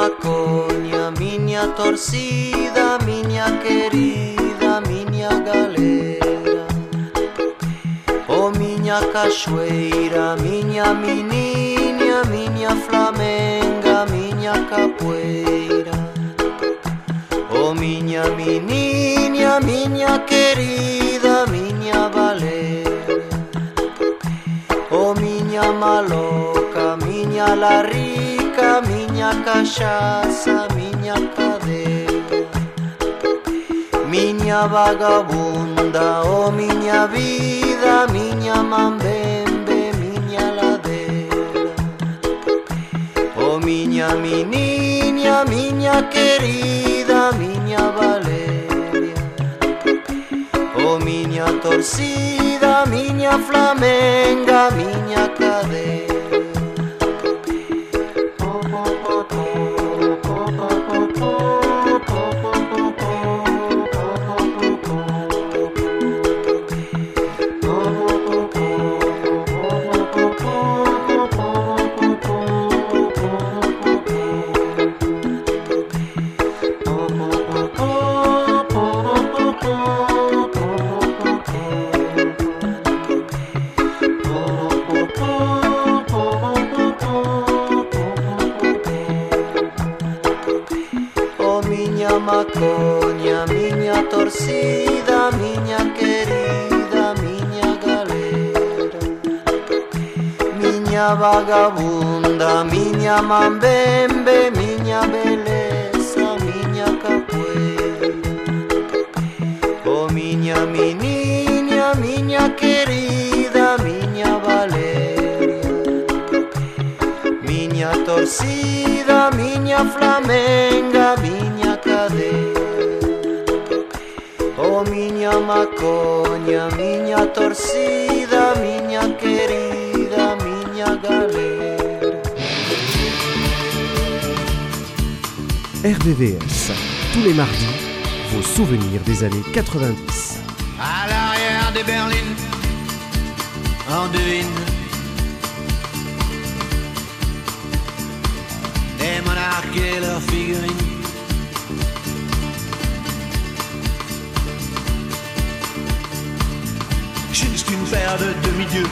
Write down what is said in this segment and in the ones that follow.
macoña, miña torcida, miña querida, miña galera. Oh miña cachoeira, miña menininha, miña flamenga, miña capoeira. Oh miña menininha, miña querida, miña valera. Oh miña maloca, miña la rica, miña miña cachaza, miña cadeia Miña vagabunda, oh miña vida, miña mambembe, miña ladeira Oh miña, mi miña querida, miña Valeria. Oh miña torcida, miña flamenga, miña cadeia Anda miña mambembe, miña beleza, miña capoeira Oh miña meniña, miña querida, miña Valeria. Miña torcida, miña flamenga, miña cadeira Oh miña maconha, miña torcida, miña querida, miña galera. RVVS, tous les mardis, vos souvenirs des années 90. À l'arrière des berlines, on devine des monarques et leurs figurines. Juste une paire de demi-dieux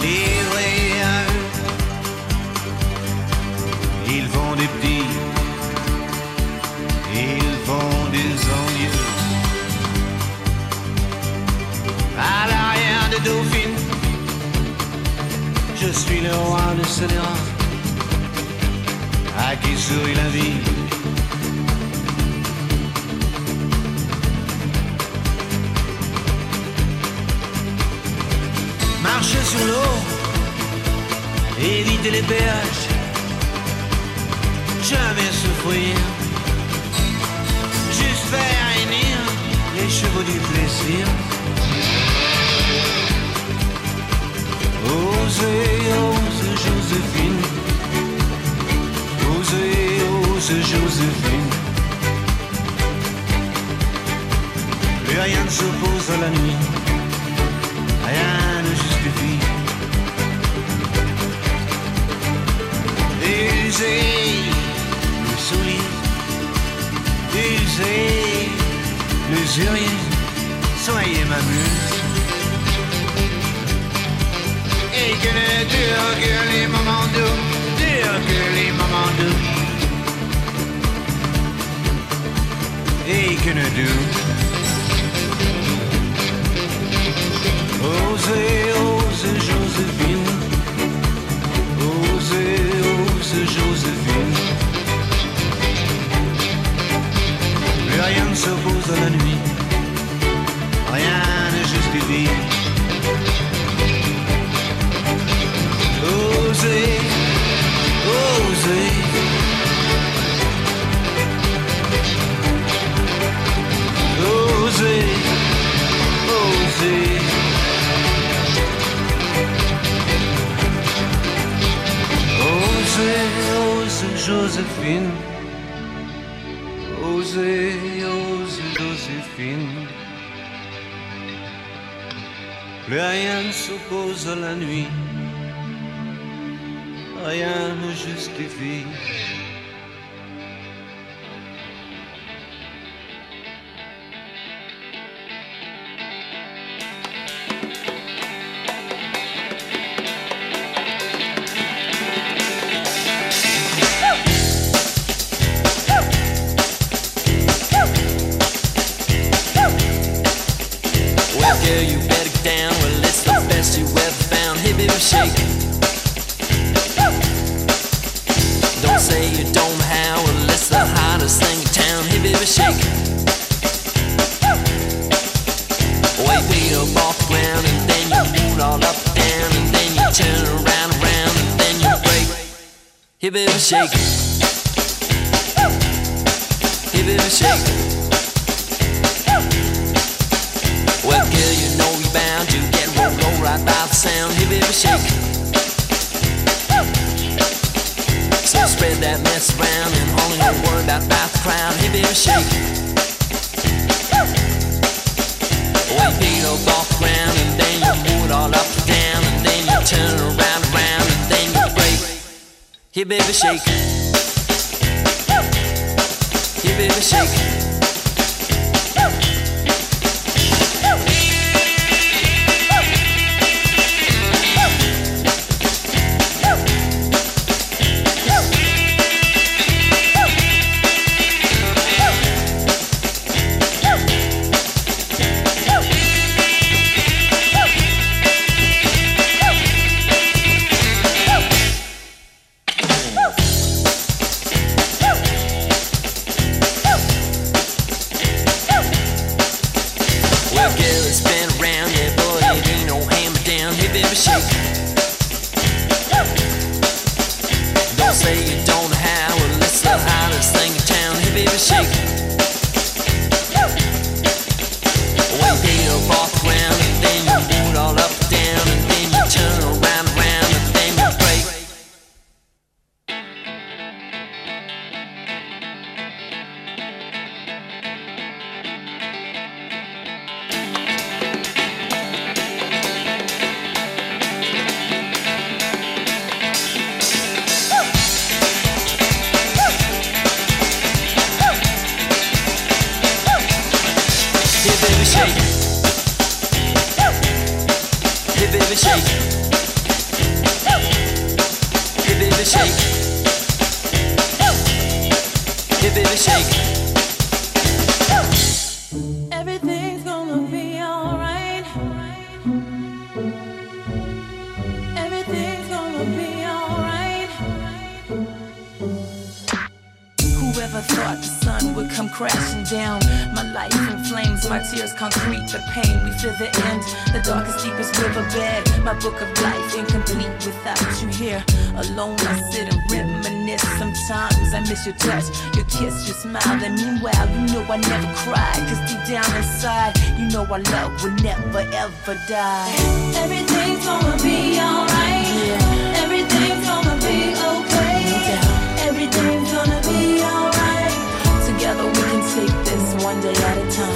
livrés à. Font des petits, ils font des envieux. À l'arrière des dauphines, je suis le roi de Scélérat, à qui sourit la vie. Marcher sur l'eau, éviter les péages, jamais souffrir, juste faire réunir les chevaux du plaisir. Osez, ose Joséphine. Osez, ose Joséphine. Plus rien ne s'oppose à la nuit. Rien ne justifie. Usez. Usez l'usurier. Soyez ma muse. Et que ne durent que les moments doux, durent que les moments doux. Et que ne durent. Osez, osez Joséphine. Osez, osez Joséphine. Rien ne s'oppose à la nuit. Rien ne justifie. Osez, osez. Osez, osez. Osez, osez Joséphine. Osez Plus rien ne s'oppose à la nuit. rien ne justifie. Shake. Don't say you don't. Well, it's the hottest thing in town. Hey, baby, shake. Wait, up off the ground, and then you move all up and down, and then you turn around, around, and then you break. Hey, baby, shake. Hey, baby, shake. Right by the sound. Hey, baby, shake. So spread that mess around and only don't worry about, about the crowd. Hey, baby, shake. Well, you beat up off the ground and then you move it all up and down and then you turn around, around and then you break. Hey, baby, shake. Hey, baby, shake. Feel the end. The darkest, deepest riverbed. My book of life incomplete without you here. Alone, I sit and reminisce. Sometimes I miss your touch, your kiss, your smile. And meanwhile, you know I never cry. Cause deep down inside, you know our love will never ever die. Everything's gonna be alright. Yeah. Everything's gonna be okay. Doubt. Everything's gonna be alright. Together we can take this one day at a time.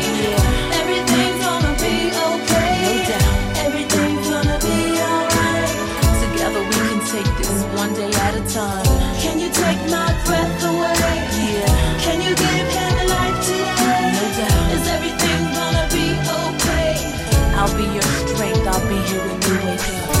I'll be your strength. I'll be here when you wake up.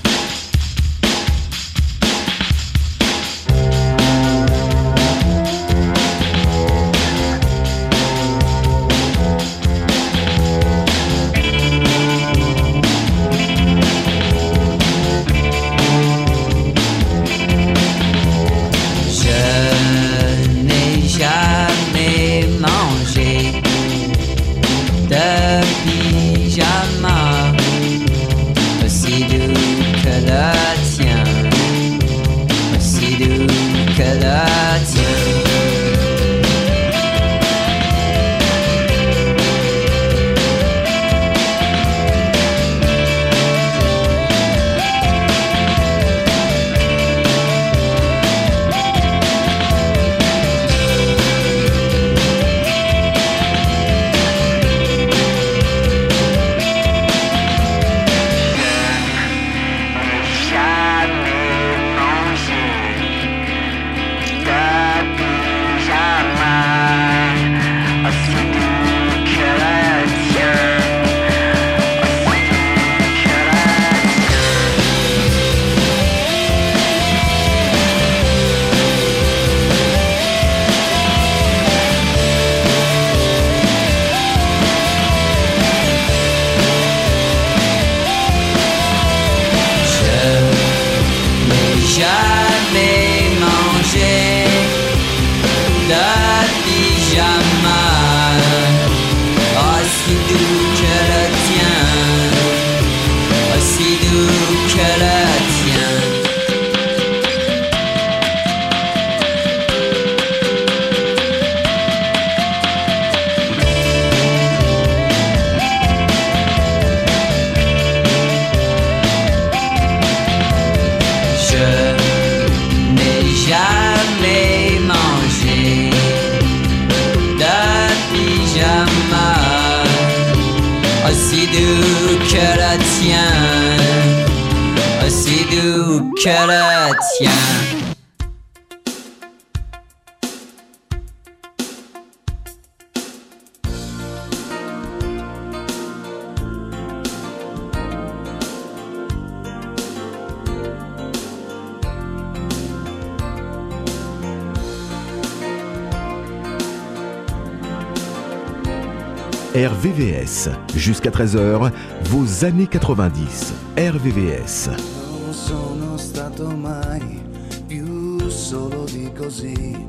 RVVS. Jusqu'à 13h, vos années 90. RVVS. Non sono stato mai più solo di così.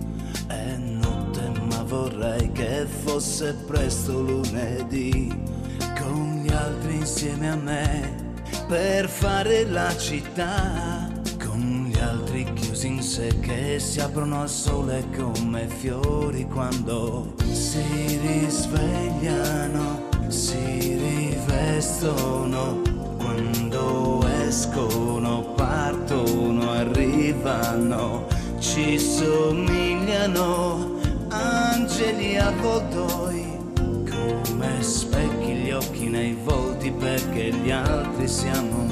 È notte ma vorrei che fosse presto lunedì. Con gli altri insieme a me per fare la città. Con gli altri chiusi in sé che si aprono al sole come fiori quando si risvegliano, si rivestono quando escono, partono, arrivano, ci somigliano angeli avvoltoi, come specchi gli occhi nei volti perché gli altri siamo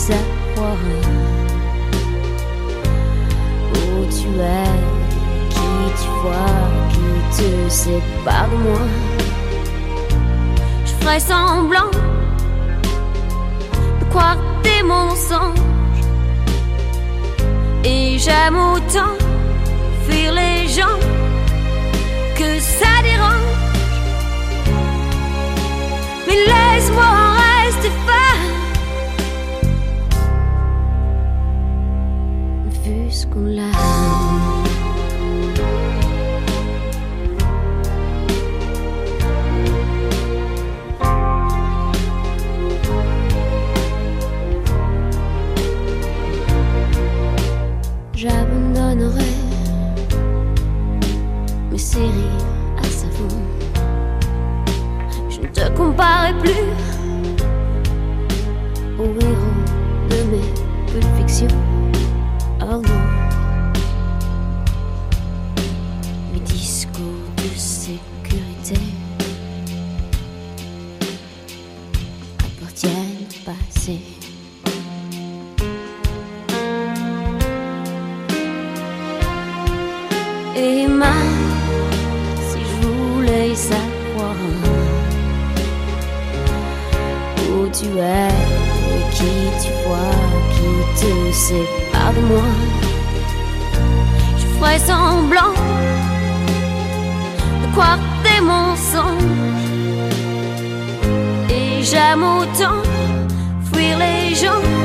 désarroi. Où tu es, qui tu vois, qui te sépare de moi. Je ferai semblant de croire tes mensonges. Et j'aime autant fuir les gens que ça dérange. Mais laisse-moi. J'abandonnerai mes séries à sa savon. Je ne te comparerai plus. sépare-moi. Je ferai semblant de croire tes mensonges et j'aime autant fuir les gens.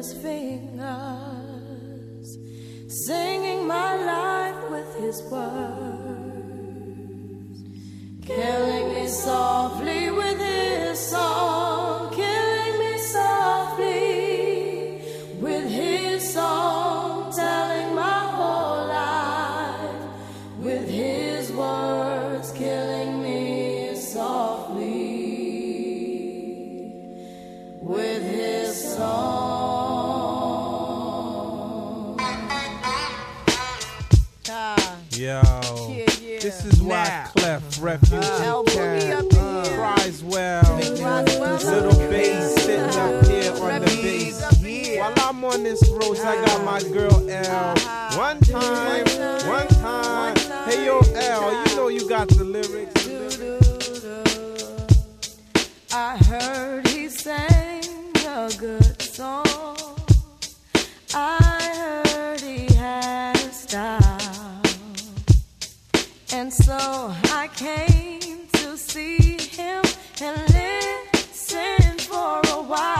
his fingers, singing my life with his words, killing me softly. refuge. Uh, Cries well. Little bass sitting up ah. here on the bass. While I'm on this roast, I got ah. my girl L. Uh-huh. One time, one time. Hey yo, L, you know you got the lyrics. I heard he sang a good song. I And so I came to see him and listen for a while.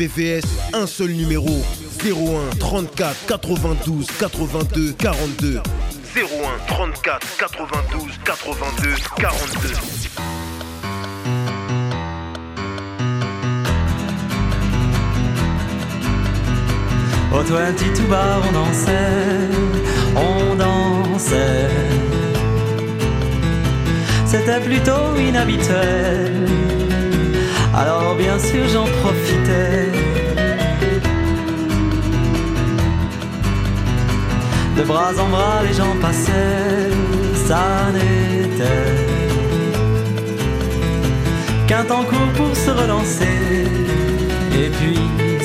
VVS, un seul numéro 01 34 92 82 42. 01 34 92 82 42. Au toilette tout bas, on dansait, on dansait. C'était plutôt inhabituel alors bien sûr j'en profitais. De bras en bras les gens passaient, ça n'était qu'un temps court pour se relancer et puis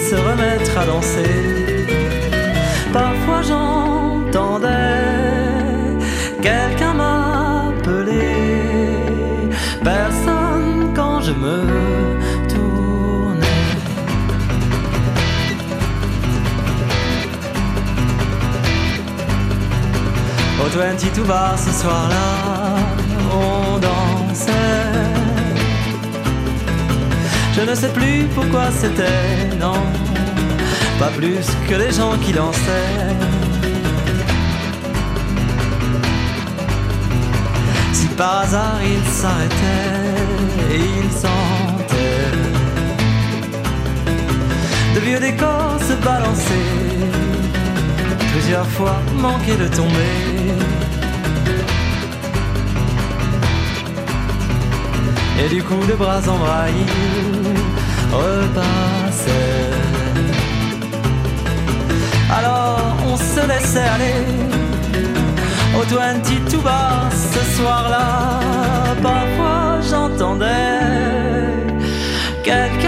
se remettre à danser. Parfois j'entendais quelqu'un m'appeler, personne quand je me 20 tout bas ce soir-là, on dansait. Je ne sais plus pourquoi c'était, non, pas plus que les gens qui dansaient. Si par hasard il s'arrêtait et il sentait de vieux décors se balancer plusieurs fois manquer de tomber. Et du coup de bras en bras ils repassaient Alors on se laissait aller Au 22 bar ce soir-là Parfois j'entendais Quelqu'un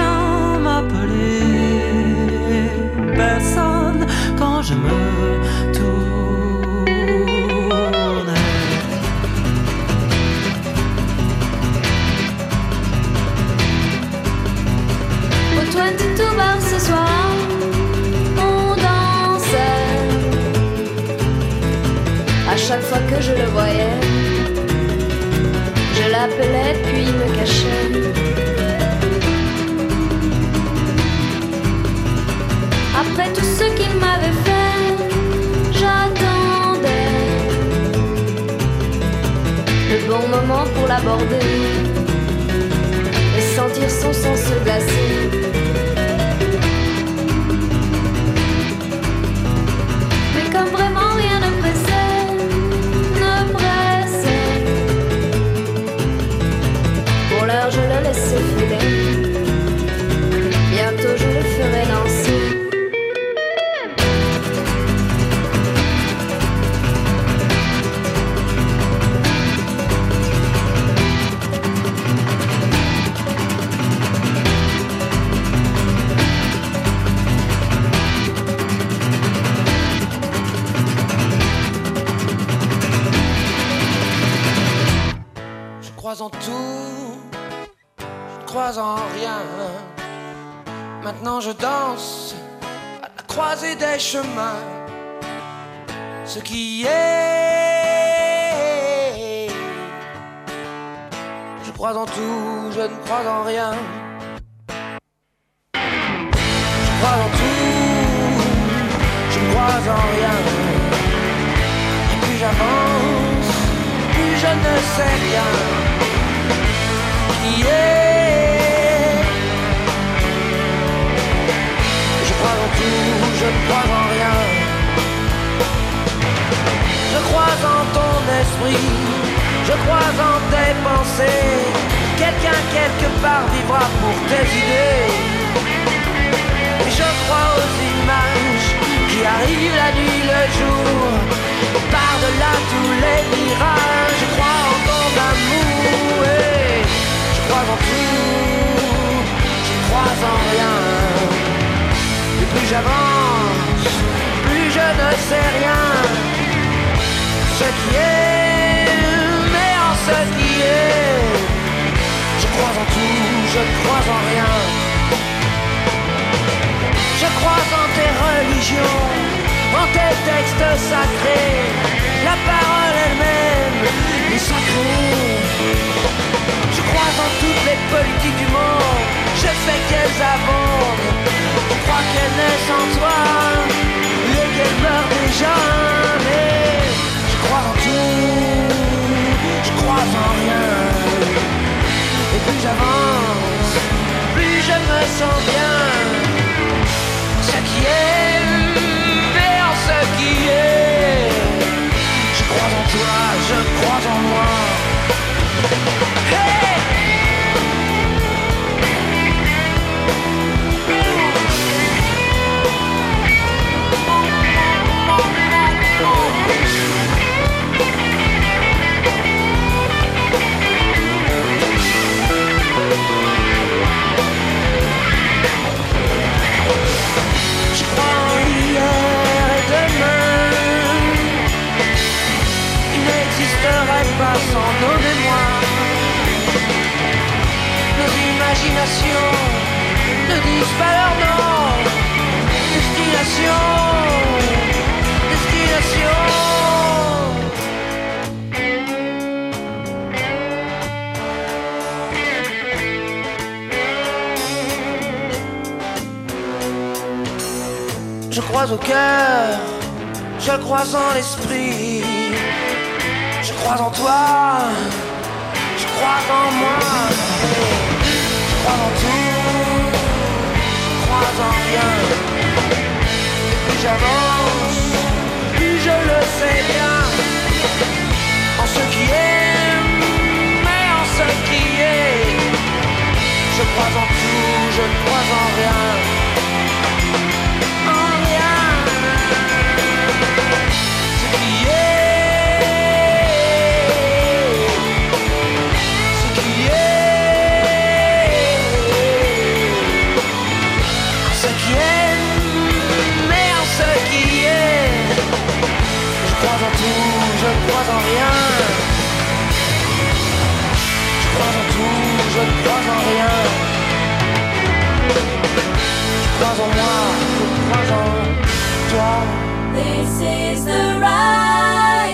ce soir, on dansait. À chaque fois que je le voyais, je l'appelais puis me cachais. Après tout ce qu'il m'avait fait, j'attendais le bon moment pour l'aborder et sentir son sang se glacer. Des chemins. Ce qui est, je crois en tout, je ne crois en rien. Je crois en tout, je ne crois en rien. Et plus j'avance, plus je ne sais rien. Je ne crois en rien. Je crois en ton esprit, je crois en tes pensées. Quelqu'un quelque part vivra pour tes idées. Et je crois aux images qui arrivent la nuit, le jour. Par-delà tous les mirages, je crois en tout, je crois en rien. Je crois en tes religions, en tes textes sacrés. La parole elle-même est sacrée. Je crois en toutes les politiques du monde. Je sais qu'elles abondent. Je crois qu'elles naissent en toi et qu'elles meurent déjà. Mais je crois en qui aime et en plus j'avance, plus je me sens bien. Ce qui est vers ce qui est, je crois en toi, je nos mémoires. Nos imaginations ne disent pas leur nom. Destination, destination. Je crois au cœur, je crois en l'esprit. Crois en toi, je crois en moi. Je crois en tout, je crois en rien. Plus j'avance, plus je le sais bien. En ce qui est, mais en ce qui est. Je crois en tout, je crois en rien. This is the right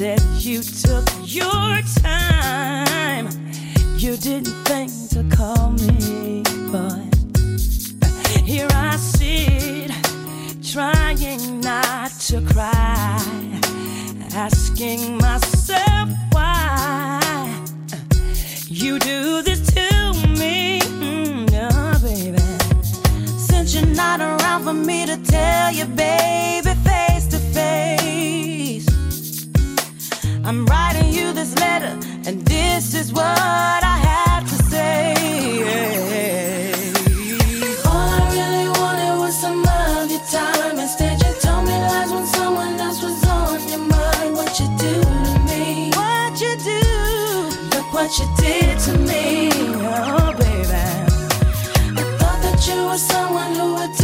said you took your time. You didn't think to call me, but here I sit, trying not to cry, asking myself why you do this to me, mm, oh, baby. Since you're not around for me to tell you, baby, I'm writing you this letter, and this is what I have to say. All I really wanted was some of your time. Instead, you told me lies when someone else was on your mind. What you do to me? What you do? Look what you did to me, oh baby. I thought that you were someone who would